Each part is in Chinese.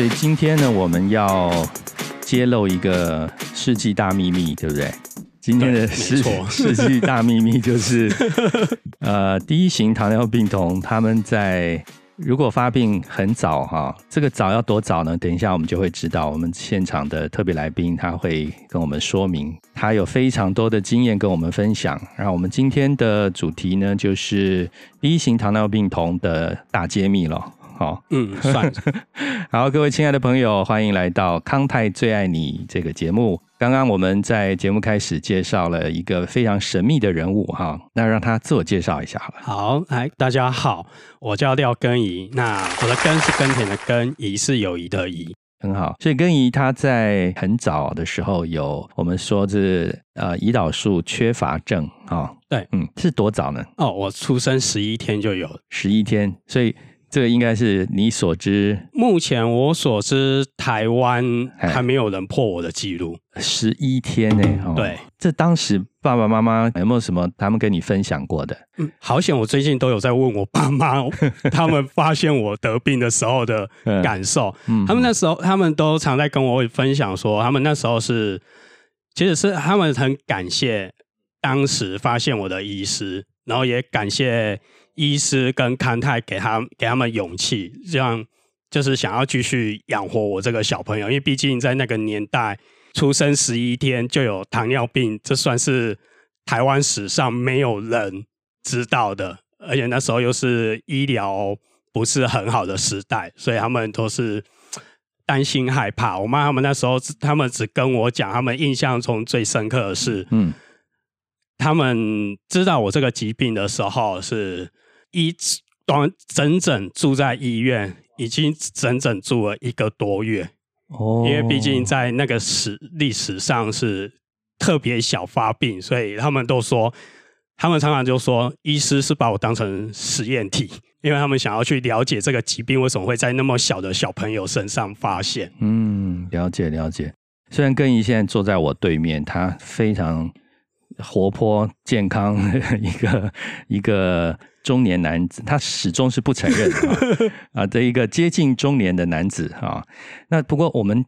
所以今天呢，我们要揭露一个世纪大秘密，对不对？今天的世 世纪大秘密就是，呃，第一型糖尿病童他们在如果发病很早哈，这个早要多早呢？等一下我们就会知道。我们现场的特别来宾他会跟我们说明，他有非常多的经验跟我们分享。然后我们今天的主题呢，就是第一型糖尿病童的大揭秘了。好，嗯，算。好，各位亲爱的朋友，欢迎来到康泰最爱你这个节目。刚刚我们在节目开始介绍了一个非常神秘的人物哈，那让他自我介绍一下好了。好，来，大家好，我叫廖根怡，那我的根是耕田的根，怡是友谊的怡，很好。所以根怡他在很早的时候有我们说是呃胰岛素缺乏症啊，对，嗯，是多早呢？哦，我出生十一天就有，十一天，所以。这个应该是你所知，目前我所知，台湾还没有人破我的记录，十一天呢。对，这当时爸爸妈妈有没有什么他们跟你分享过的？嗯，好险，我最近都有在问我爸妈，他们发现我得病的时候的感受。嗯，他们那时候他们都常在跟我分享说，他们那时候是，其实是他们很感谢当时发现我的医师，然后也感谢。医师跟康泰给他给他们勇气，这样就是想要继续养活我这个小朋友，因为毕竟在那个年代出生十一天就有糖尿病，这算是台湾史上没有人知道的，而且那时候又是医疗不是很好的时代，所以他们都是担心害怕。我妈他们那时候，他们只跟我讲，他们印象中最深刻的是，嗯，他们知道我这个疾病的时候是。一短整整住在医院，已经整整住了一个多月哦。因为毕竟在那个史历史上是特别小发病，所以他们都说，他们常常就说，医师是把我当成实验体，因为他们想要去了解这个疾病为什么会在那么小的小朋友身上发现。嗯，了解了解。虽然根怡现在坐在我对面，他非常活泼健康一个一个。中年男子，他始终是不承认的 啊的一个接近中年的男子啊。那不过我们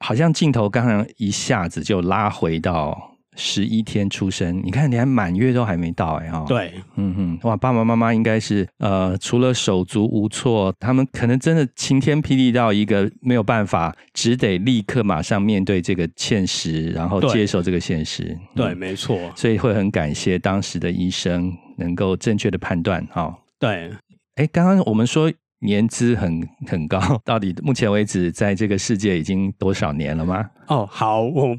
好像镜头刚刚一下子就拉回到。十一天出生，你看，连满月都还没到哎哈。对，嗯哼，哇，爸爸妈妈应该是呃，除了手足无措，他们可能真的晴天霹雳到一个没有办法，只得立刻马上面对这个现实，然后接受这个现实。对，没错。所以会很感谢当时的医生能够正确的判断哈。对，哎，刚刚我们说年资很 很高，到底目前为止在这个世界已经多少年了吗？哦，好，我。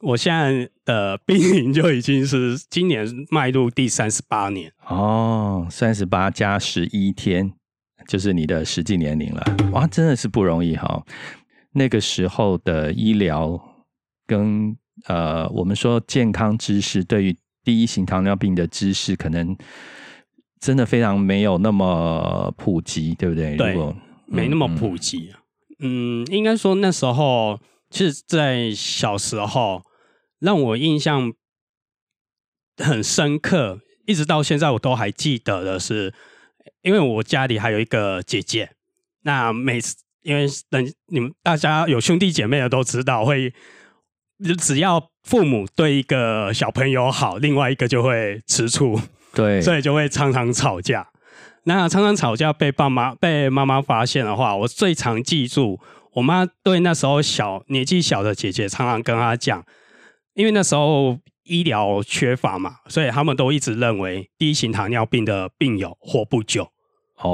我现在的兵龄就已经是今年迈入第三十八年哦，三十八加十一天就是你的实际年龄了。哇，真的是不容易哈。那个时候的医疗跟呃，我们说健康知识，对于第一型糖尿病的知识，可能真的非常没有那么普及，对不对？对，没那么普及。嗯，应该说那时候。其实，在小时候，让我印象很深刻，一直到现在我都还记得的是，因为我家里还有一个姐姐。那每次，因为等你们大家有兄弟姐妹的都知道，会只要父母对一个小朋友好，另外一个就会吃醋，对，所以就会常常吵架。那常常吵架被爸妈被妈妈发现的话，我最常记住。我妈对那时候小年纪小的姐姐常常跟她讲，因为那时候医疗缺乏嘛，所以他们都一直认为第一型糖尿病的病友活不久，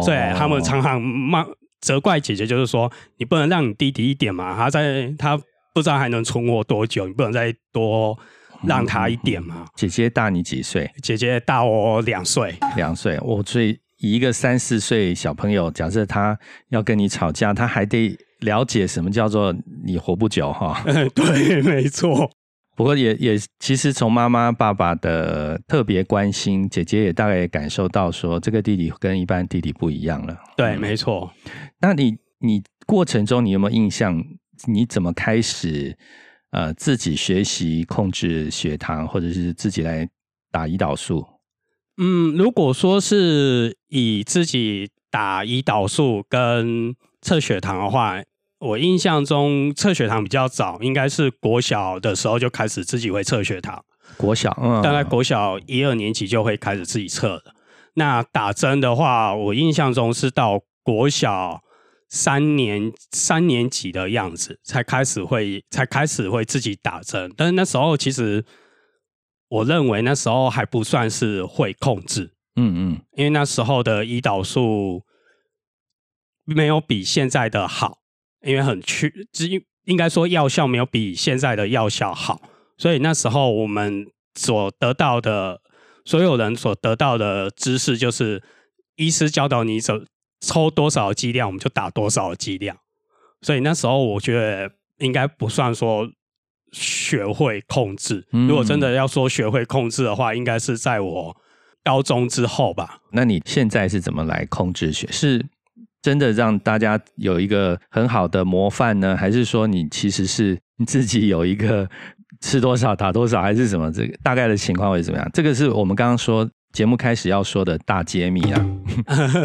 所以他们常常骂责怪姐姐，就是说你不能让你弟弟一点嘛，他在他不知道还能存活多久，你不能再多让他一点嘛。姐姐大你几岁？姐姐大我两岁，两岁。我所以一个三四岁小朋友，假设他要跟你吵架，他还得。了解什么叫做你活不久哈？对，没错。不过也也其实从妈妈爸爸的特别关心，姐姐也大概也感受到说，这个弟弟跟一般弟弟不一样了。对，没错。那你你过程中你有没有印象？你怎么开始呃自己学习控制血糖，或者是自己来打胰岛素？嗯，如果说是以自己打胰岛素跟测血糖的话。我印象中测血糖比较早，应该是国小的时候就开始自己会测血糖。国小，嗯，大概国小一二年级就会开始自己测了。那打针的话，我印象中是到国小三年三年级的样子才开始会才开始会自己打针。但是那时候其实我认为那时候还不算是会控制，嗯嗯，因为那时候的胰岛素没有比现在的好。因为很缺，应应该说药效没有比现在的药效好，所以那时候我们所得到的，所有人所得到的知识就是，医师教导你怎抽多少剂量，我们就打多少剂量。所以那时候我觉得应该不算说学会控制。如果真的要说学会控制的话，应该是在我高中之后吧。那你现在是怎么来控制血？是？真的让大家有一个很好的模范呢，还是说你其实是你自己有一个吃多少打多少，还是什么？这个大概的情况会怎么样？这个是我们刚刚说节目开始要说的大揭秘啊。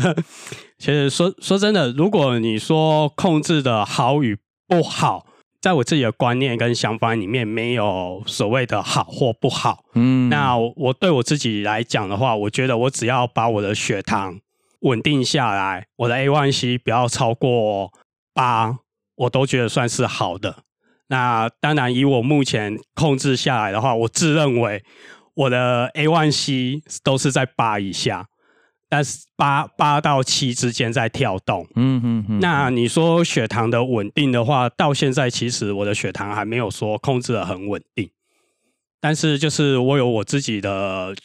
其实说说真的，如果你说控制的好与不好，在我自己的观念跟想法里面，没有所谓的好或不好。嗯，那我对我自己来讲的话，我觉得我只要把我的血糖。稳定下来，我的 A1C 不要超过八，我都觉得算是好的。那当然，以我目前控制下来的话，我自认为我的 A1C 都是在八以下，但是八八到七之间在跳动。嗯嗯嗯。那你说血糖的稳定的话，到现在其实我的血糖还没有说控制的很稳定，但是就是我有我自己的。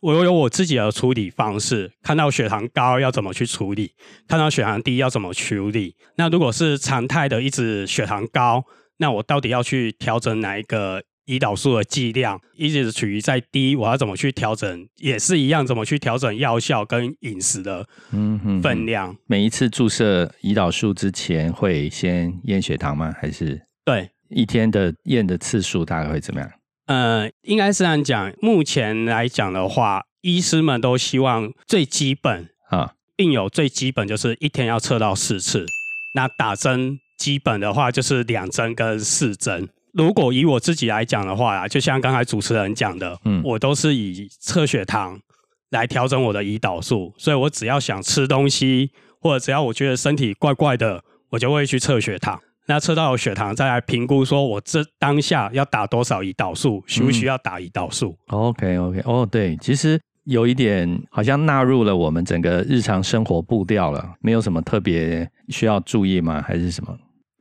我有我自己的处理方式，看到血糖高要怎么去处理，看到血糖低要怎么处理。那如果是常态的一直血糖高，那我到底要去调整哪一个胰岛素的剂量？一直处于在低，我要怎么去调整？也是一样，怎么去调整药效跟饮食的分量？每一次注射胰岛素之前会先验血糖吗？还是对一天的验的次数大概会怎么样？呃，应该是这样讲。目前来讲的话，医师们都希望最基本啊，病友最基本就是一天要测到四次。那打针基本的话就是两针跟四针。如果以我自己来讲的话啊，就像刚才主持人讲的，嗯，我都是以测血糖来调整我的胰岛素，所以我只要想吃东西，或者只要我觉得身体怪怪的，我就会去测血糖。那测到血糖，再来评估，说我这当下要打多少胰岛素，需不需要打胰岛素？OK OK，哦，对，其实有一点好像纳入了我们整个日常生活步调了，没有什么特别需要注意吗？还是什么？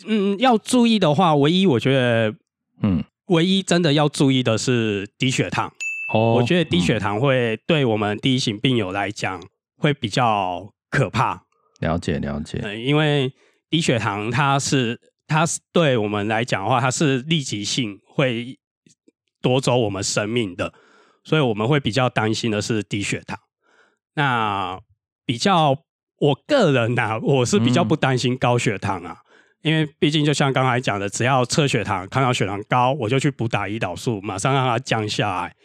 嗯，要注意的话，唯一我觉得，嗯，唯一真的要注意的是低血糖。哦，我觉得低血糖会对我们第一型病友来讲会比较可怕。了解了解，因为低血糖它是。它是对我们来讲的话，它是立即性会夺走我们生命的，所以我们会比较担心的是低血糖。那比较我个人呢，我是比较不担心高血糖啊，因为毕竟就像刚才讲的，只要测血糖看到血糖高，我就去补打胰岛素，马上让它降下来。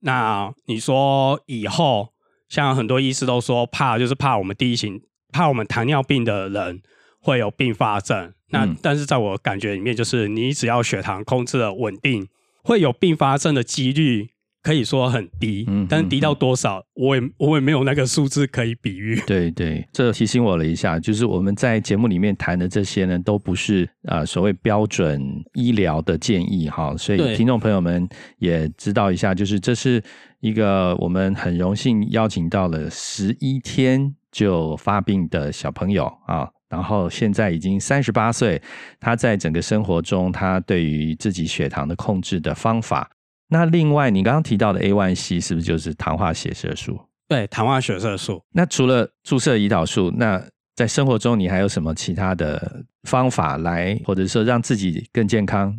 那你说以后，像很多医师都说怕，就是怕我们第一型，怕我们糖尿病的人会有并发症。那但是在我感觉里面，就是你只要血糖控制的稳定，会有并发症的几率可以说很低。嗯，但是低到多少，我也我也没有那个数字可以比喻。对对，这提醒我了一下，就是我们在节目里面谈的这些呢，都不是啊所谓标准医疗的建议哈。所以听众朋友们也知道一下，就是这是一个我们很荣幸邀请到了十一天就发病的小朋友啊。然后现在已经三十八岁，他在整个生活中，他对于自己血糖的控制的方法。那另外，你刚刚提到的 A1C 是不是就是糖化血色素？对，糖化血色素。那除了注射胰岛素，那在生活中你还有什么其他的方法来，或者说让自己更健康？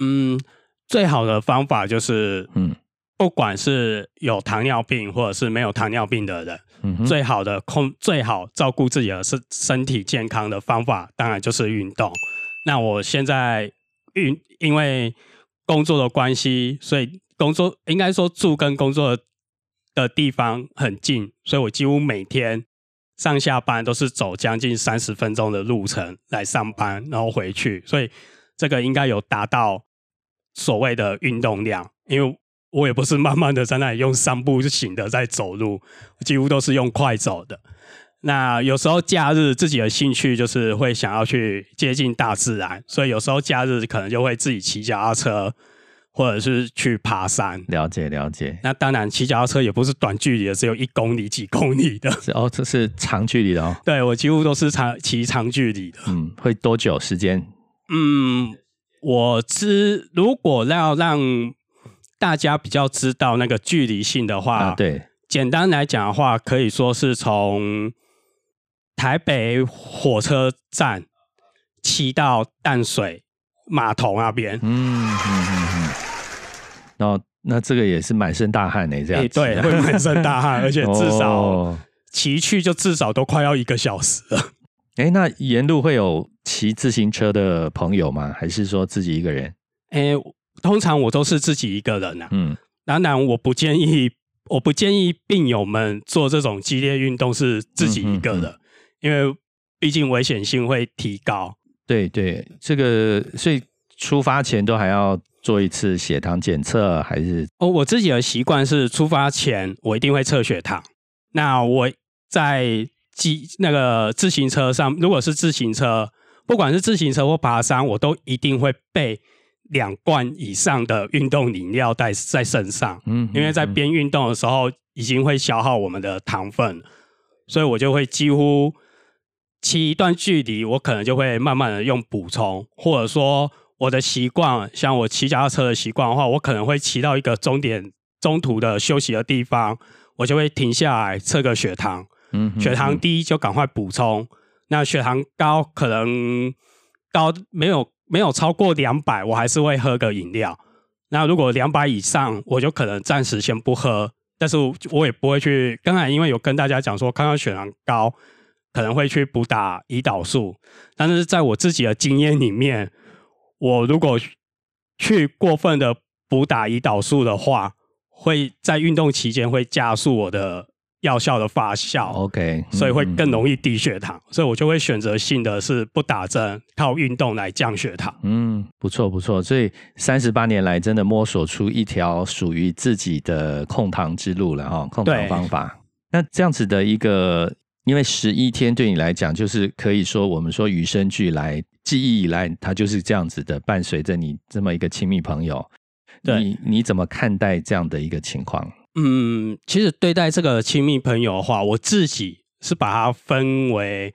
嗯，最好的方法就是嗯。不管是有糖尿病或者是没有糖尿病的人，最好的控最好照顾自己的身身体健康的方法，当然就是运动。那我现在运因为工作的关系，所以工作应该说住跟工作的地方很近，所以我几乎每天上下班都是走将近三十分钟的路程来上班，然后回去，所以这个应该有达到所谓的运动量。因为我也不是慢慢的在那里用三步行的在走路，几乎都是用快走的。那有时候假日自己的兴趣就是会想要去接近大自然，所以有时候假日可能就会自己骑脚踏车。或者是去爬山，了解了解。那当然，骑脚踏车也不是短距离的，只有一公里、几公里的。哦，这是长距离的哦。对我几乎都是长骑长距离的。嗯，会多久时间？嗯，我知如果要让大家比较知道那个距离性的话，对，简单来讲的话，可以说是从台北火车站骑到淡水码头那边。嗯嗯嗯嗯。然后，那这个也是满身大汗呢，这样对，会满身大汗，而且至少骑去就至少都快要一个小时了。哎，那沿路会有骑自行车的朋友吗？还是说自己一个人？哎，通常我都是自己一个人啊。嗯，当然我不建议，我不建议病友们做这种激烈运动是自己一个的，因为毕竟危险性会提高。对对，这个所以出发前都还要。做一次血糖检测还是？哦，我自己的习惯是出发前我一定会测血糖。那我在机那个自行车上，如果是自行车，不管是自行车或爬山，我都一定会备两罐以上的运动饮料带在身上。嗯，因为在边运动的时候已经会消耗我们的糖分，所以我就会几乎骑一段距离，我可能就会慢慢的用补充，或者说。我的习惯，像我骑脚踏车的习惯的话，我可能会骑到一个终点中途的休息的地方，我就会停下来测个血糖。嗯，血糖低就赶快补充。那血糖高可能高没有没有超过两百，我还是会喝个饮料。那如果两百以上，我就可能暂时先不喝。但是我也不会去。刚才因为有跟大家讲说，看到血糖高可能会去补打胰岛素，但是在我自己的经验里面。我如果去过分的补打胰岛素的话，会在运动期间会加速我的药效的发酵。OK，所以会更容易低血糖，所以我就会选择性的是不打针，靠运动来降血糖。嗯，不错不错。所以三十八年来，真的摸索出一条属于自己的控糖之路了哈，控糖方法。那这样子的一个，因为十一天对你来讲，就是可以说我们说与生俱来。记忆以来，它就是这样子的，伴随着你这么一个亲密朋友。你你怎么看待这样的一个情况？嗯，其实对待这个亲密朋友的话，我自己是把它分为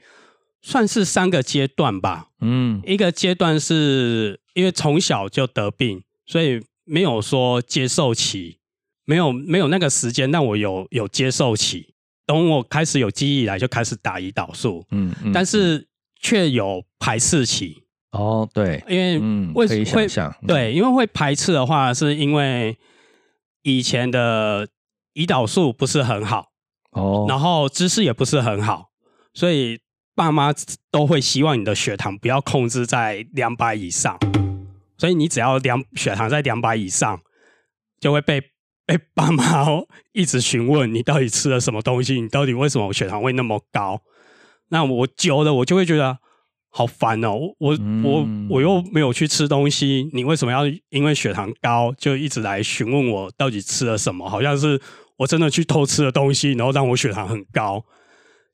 算是三个阶段吧。嗯，一个阶段是因为从小就得病，所以没有说接受期，没有没有那个时间让我有有接受期。等我开始有记忆以来，就开始打胰岛素。嗯，嗯但是。却有排斥期。哦，对，因为为可以想象，对，因为会排斥的话，是因为以前的胰岛素不是很好哦，然后姿势也不是很好，所以爸妈都会希望你的血糖不要控制在两百以上，所以你只要两血糖在两百以上，就会被被爸妈一直询问你到底吃了什么东西，你到底为什么血糖会那么高。那我久了，我就会觉得好烦哦！我我我又没有去吃东西，你为什么要因为血糖高就一直来询问我到底吃了什么？好像是我真的去偷吃了东西，然后让我血糖很高，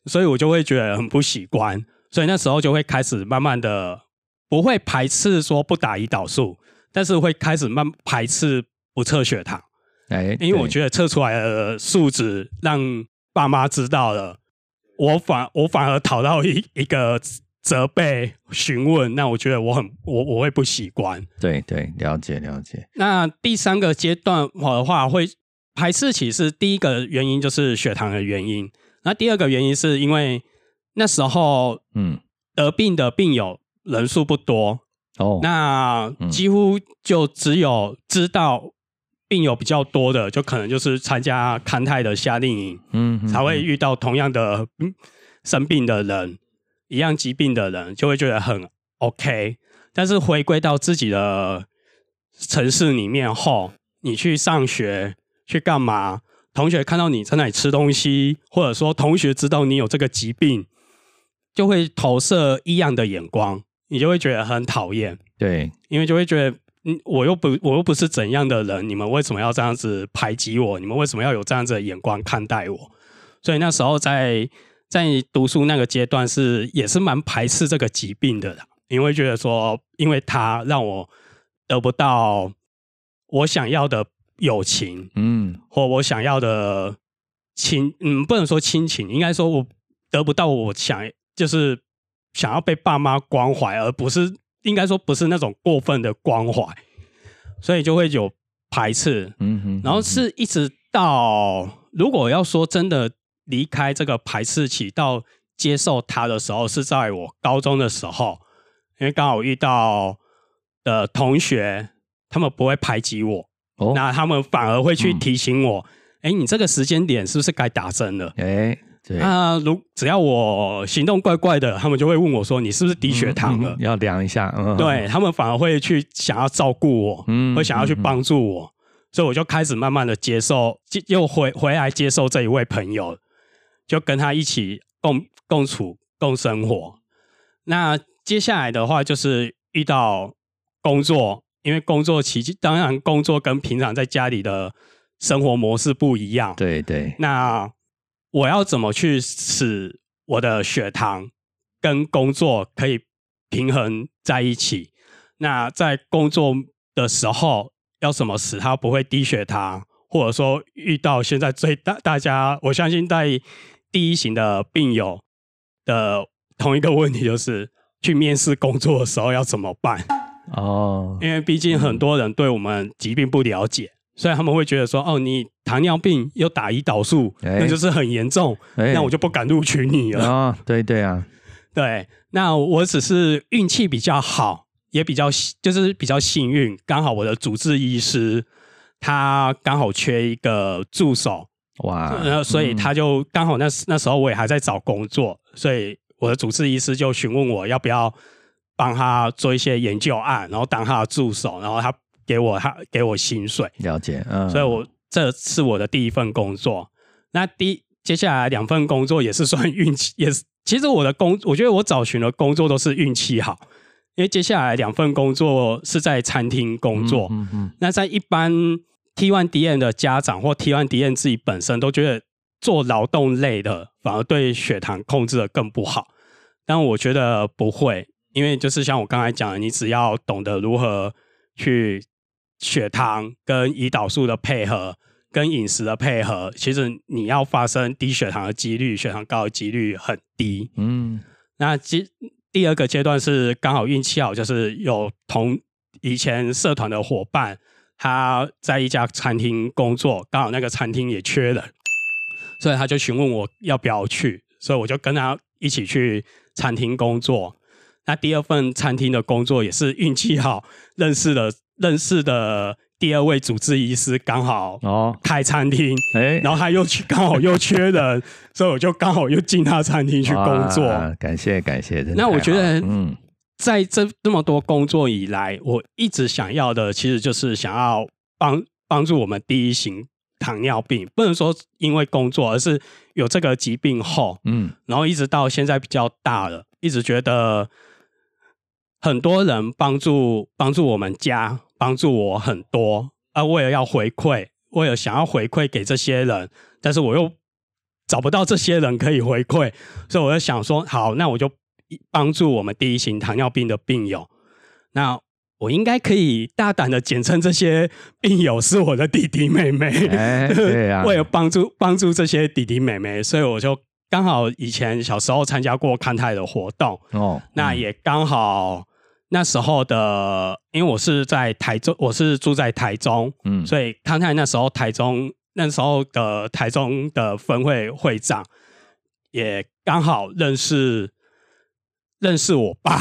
所以我就会觉得很不习惯。所以那时候就会开始慢慢的不会排斥说不打胰岛素，但是会开始慢排斥不测血糖。哎，因为我觉得测出来的数值让爸妈知道了。我反我反而讨到一一个责备询问，那我觉得我很我我会不习惯。对对，了解了解。那第三个阶段我的话会排斥起是第一个原因就是血糖的原因，那第二个原因是因为那时候嗯得病的病友人数不多哦，那几乎就只有知道。病友比较多的，就可能就是参加康泰的夏令营，嗯，才会遇到同样的生病的人，一样疾病的人，就会觉得很 OK。但是回归到自己的城市里面后，你去上学去干嘛，同学看到你在那里吃东西，或者说同学知道你有这个疾病，就会投射异样的眼光，你就会觉得很讨厌。对，因为就会觉得，嗯，我又不，我又不是怎样的人，你们为什么要这样子排挤我？你们为什么要有这样子的眼光看待我？所以那时候在在读书那个阶段是也是蛮排斥这个疾病的，因为觉得说，因为他让我得不到我想要的。友情，嗯，或我想要的亲，嗯，不能说亲情，应该说我得不到我想，就是想要被爸妈关怀，而不是应该说不是那种过分的关怀，所以就会有排斥，嗯哼，然后是一直到如果要说真的离开这个排斥期到接受他的时候，是在我高中的时候，因为刚好遇到的同学，他们不会排挤我。那他们反而会去提醒我，哎，你这个时间点是不是该打针了？哎，对。那如只要我行动怪怪的，他们就会问我说，你是不是低血糖了？要量一下。对他们反而会去想要照顾我，会想要去帮助我，所以我就开始慢慢的接受，又回回来接受这一位朋友，就跟他一起共共处共生活。那接下来的话就是遇到工作。因为工作期间，当然工作跟平常在家里的生活模式不一样。对对。那我要怎么去使我的血糖跟工作可以平衡在一起？那在工作的时候要怎么使它不会低血糖？或者说遇到现在最大大家，我相信在第一型的病友的同一个问题，就是去面试工作的时候要怎么办？哦，因为毕竟很多人对我们疾病不了解，所以他们会觉得说：“哦，你糖尿病又打胰岛素，那就是很严重，那我就不敢录取你了。”啊，对对啊，对。那我只是运气比较好，也比较就是比较幸运，刚好我的主治医师他刚好缺一个助手，哇，所以他就刚好那那时候我也还在找工作，所以我的主治医师就询问我要不要。帮他做一些研究案，然后当他的助手，然后他给我他给我薪水，了解，嗯，所以我这是我的第一份工作。那第接下来两份工作也是算运气，也是其实我的工，我觉得我找寻的工作都是运气好，因为接下来两份工作是在餐厅工作，嗯嗯，那在一般 T one D N 的家长或 T one D N 自己本身都觉得做劳动类的反而对血糖控制的更不好，但我觉得不会。因为就是像我刚才讲的，你只要懂得如何去血糖跟胰岛素的配合，跟饮食的配合，其实你要发生低血糖的几率、血糖高的几率很低。嗯，那第第二个阶段是刚好运气好，就是有同以前社团的伙伴，他在一家餐厅工作，刚好那个餐厅也缺人，所以他就询问我要不要去，所以我就跟他一起去餐厅工作。那第二份餐厅的工作也是运气好，认识了认识的第二位主治医师刚好哦开餐厅，哎，然后他又去刚好又缺人，所以我就刚好又进他餐厅去工作。感谢感谢，那我觉得，嗯，在这这么多工作以来，我一直想要的其实就是想要帮帮助我们第一型糖尿病，不能说因为工作，而是有这个疾病后，嗯，然后一直到现在比较大了，一直觉得。很多人帮助帮助我们家，帮助我很多，啊，为了要回馈，为了想要回馈给这些人，但是我又找不到这些人可以回馈，所以我就想说，好，那我就帮助我们第一型糖尿病的病友，那我应该可以大胆的简称这些病友是我的弟弟妹妹，对啊，为了帮助帮助这些弟弟妹妹，所以我就刚好以前小时候参加过康泰的活动，哦，那也刚好。那时候的，因为我是在台中，我是住在台中，嗯，所以康泰那时候台中那时候的台中的分会会长也刚好认识认识我爸，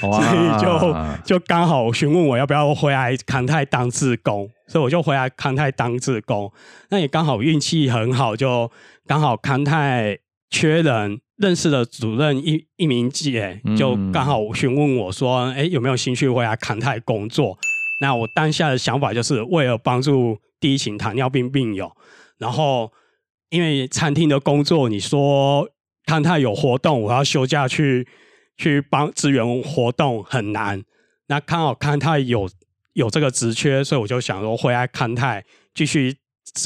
所以就就刚好询问我要不要回来康泰当志工，所以我就回来康泰当志工。那也刚好运气很好，就刚好康泰缺人。认识的主任一一名姐就刚好询问我说：“哎，有没有兴趣回来康泰工作？”那我当下的想法就是为了帮助第一型糖尿病病友，然后因为餐厅的工作，你说康泰有活动，我要休假去去帮支援活动很难。那刚好康泰有有这个职缺，所以我就想说回来康泰继续，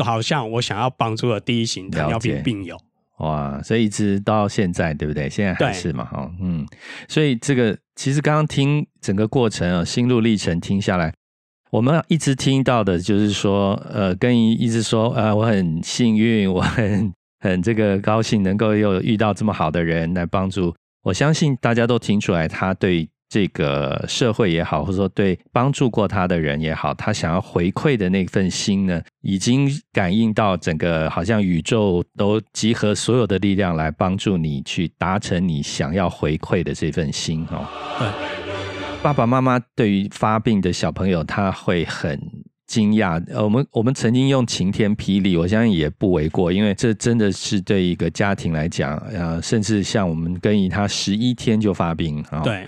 好像我想要帮助的第一型糖尿病病友。哇，所以一直到现在，对不对？现在还是嘛，哈，嗯。所以这个其实刚刚听整个过程啊，心路历程听下来，我们一直听到的就是说，呃，跟一直说，呃，我很幸运，我很很这个高兴，能够有遇到这么好的人来帮助。我相信大家都听出来，他对。这个社会也好，或者说对帮助过他的人也好，他想要回馈的那份心呢，已经感应到整个好像宇宙都集合所有的力量来帮助你去达成你想要回馈的这份心哦。对，爸爸妈妈对于发病的小朋友，他会很。惊讶，呃，我们我们曾经用晴天霹雳，我相信也不为过，因为这真的是对一个家庭来讲，呃，甚至像我们跟以他十一天就发病啊，对，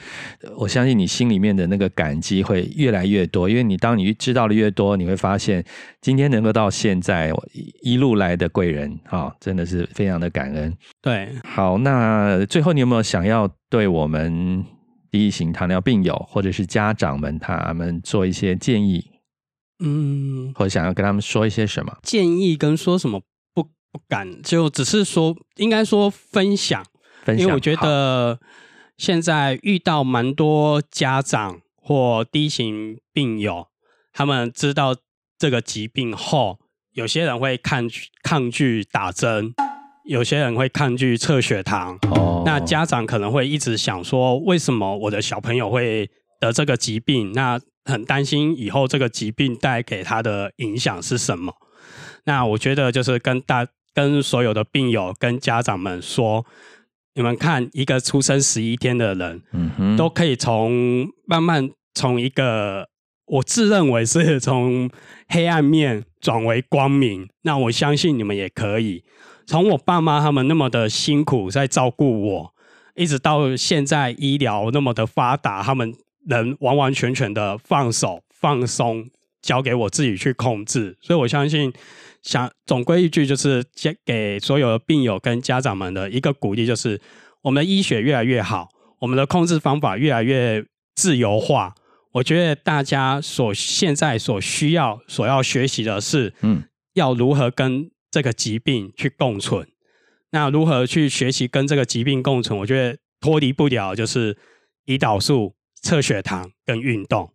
我相信你心里面的那个感激会越来越多，因为你当你知道的越多，你会发现今天能够到现在一路来的贵人啊，真的是非常的感恩。对，好，那最后你有没有想要对我们第一型糖尿病友或者是家长们他们做一些建议？嗯，或者想要跟他们说一些什么？建议，跟说什么不不敢，就只是说，应该说分享，分享因为我觉得现在遇到蛮多家长或低型病友，他们知道这个疾病后，有些人会抗拒抗拒打针，有些人会抗拒测血糖。哦，那家长可能会一直想说，为什么我的小朋友会得这个疾病？那很担心以后这个疾病带给他的影响是什么？那我觉得就是跟大跟所有的病友跟家长们说，你们看一个出生十一天的人，嗯，都可以从慢慢从一个我自认为是从黑暗面转为光明。那我相信你们也可以。从我爸妈他们那么的辛苦在照顾我，一直到现在医疗那么的发达，他们。能完完全全的放手放松，交给我自己去控制。所以我相信，想总归一句，就是给给所有的病友跟家长们的一个鼓励，就是我们的医学越来越好，我们的控制方法越来越自由化。我觉得大家所现在所需要、所要学习的是，嗯，要如何跟这个疾病去共存。那如何去学习跟这个疾病共存？我觉得脱离不了就是胰岛素。测血糖跟运动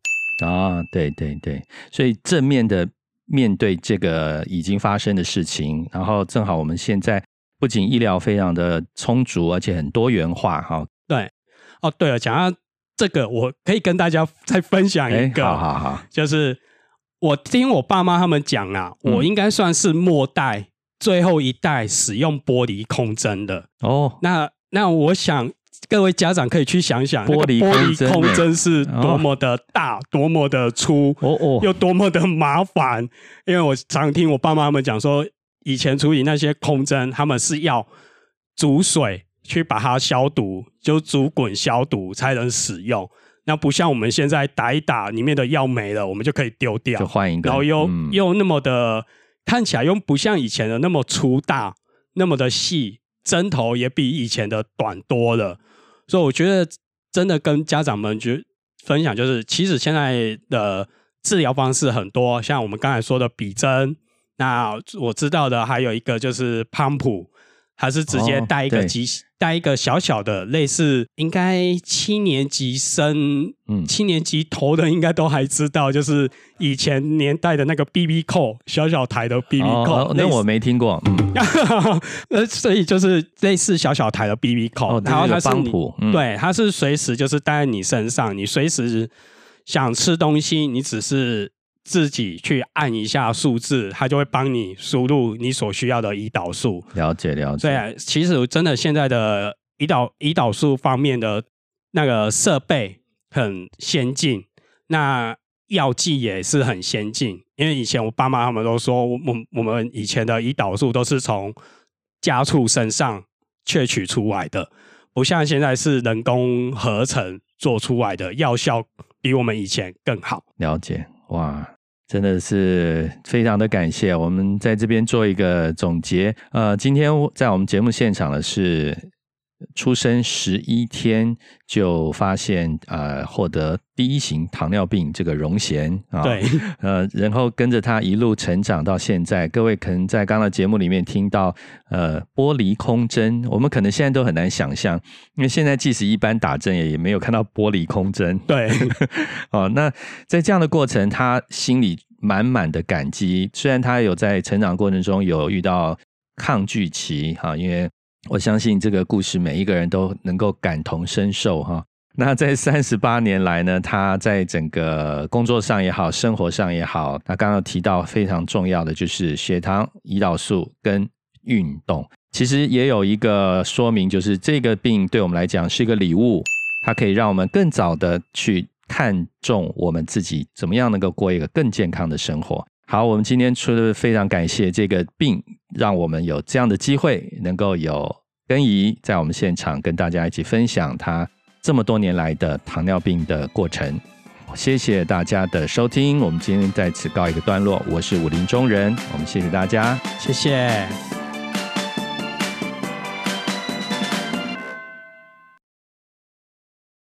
啊，对对对，所以正面的面对这个已经发生的事情，然后正好我们现在不仅医疗非常的充足，而且很多元化哈。对，哦对了，讲到这个，我可以跟大家再分享一个，好好好，就是我听我爸妈他们讲啊，我应该算是末代最后一代使用玻璃空针的哦。那那我想。各位家长可以去想想，玻璃玻璃空针是多么的大，多么的粗，哦哦，又多么的麻烦。因为我常听我爸妈们讲说，以前处理那些空针，他们是要煮水去把它消毒，就煮滚消毒才能使用。那不像我们现在打一打，里面的药没了，我们就可以丢掉，就换一个。然后又又那么的看起来又不像以前的那么粗大，那么的细，针头也比以前的短多了。所以我觉得真的跟家长们就分享，就是其实现在的治疗方式很多，像我们刚才说的比针，那我知道的还有一个就是潘普。还是直接带一个机，带一个小小的，类似应该七年级生，嗯，七年级头的应该都还知道，就是以前年代的那个 B B 扣，小小台的 B B 扣，那我没听过，嗯，呃，所以就是类似小小台的 B B 扣，然后它是对，它是随时就是带在你身上，你随时想吃东西，你只是。自己去按一下数字，它就会帮你输入你所需要的胰岛素。了解了解。对，其实真的现在的胰岛胰岛素方面的那个设备很先进，那药剂也是很先进。因为以前我爸妈他们都说，我我们以前的胰岛素都是从家畜身上萃取出来的，不像现在是人工合成做出来的，药效比我们以前更好。了解，哇。真的是非常的感谢。我们在这边做一个总结。呃，今天在我们节目现场的是出生十一天就发现呃获得第一型糖尿病这个荣衔啊，对，呃，然后跟着他一路成长到现在。各位可能在刚刚节目里面听到呃玻璃空针，我们可能现在都很难想象，因为现在即使一般打针也也没有看到玻璃空针。对，哦，那在这样的过程，他心里。满满的感激，虽然他有在成长过程中有遇到抗拒期哈，因为我相信这个故事每一个人都能够感同身受哈。那在三十八年来呢，他在整个工作上也好，生活上也好，他刚刚提到非常重要的就是血糖、胰岛素跟运动。其实也有一个说明，就是这个病对我们来讲是一个礼物，它可以让我们更早的去。看重我们自己怎么样能够过一个更健康的生活。好，我们今天除了非常感谢这个病，让我们有这样的机会，能够有根怡在我们现场跟大家一起分享他这么多年来的糖尿病的过程。谢谢大家的收听，我们今天在此告一个段落。我是武林中人，我们谢谢大家，谢谢。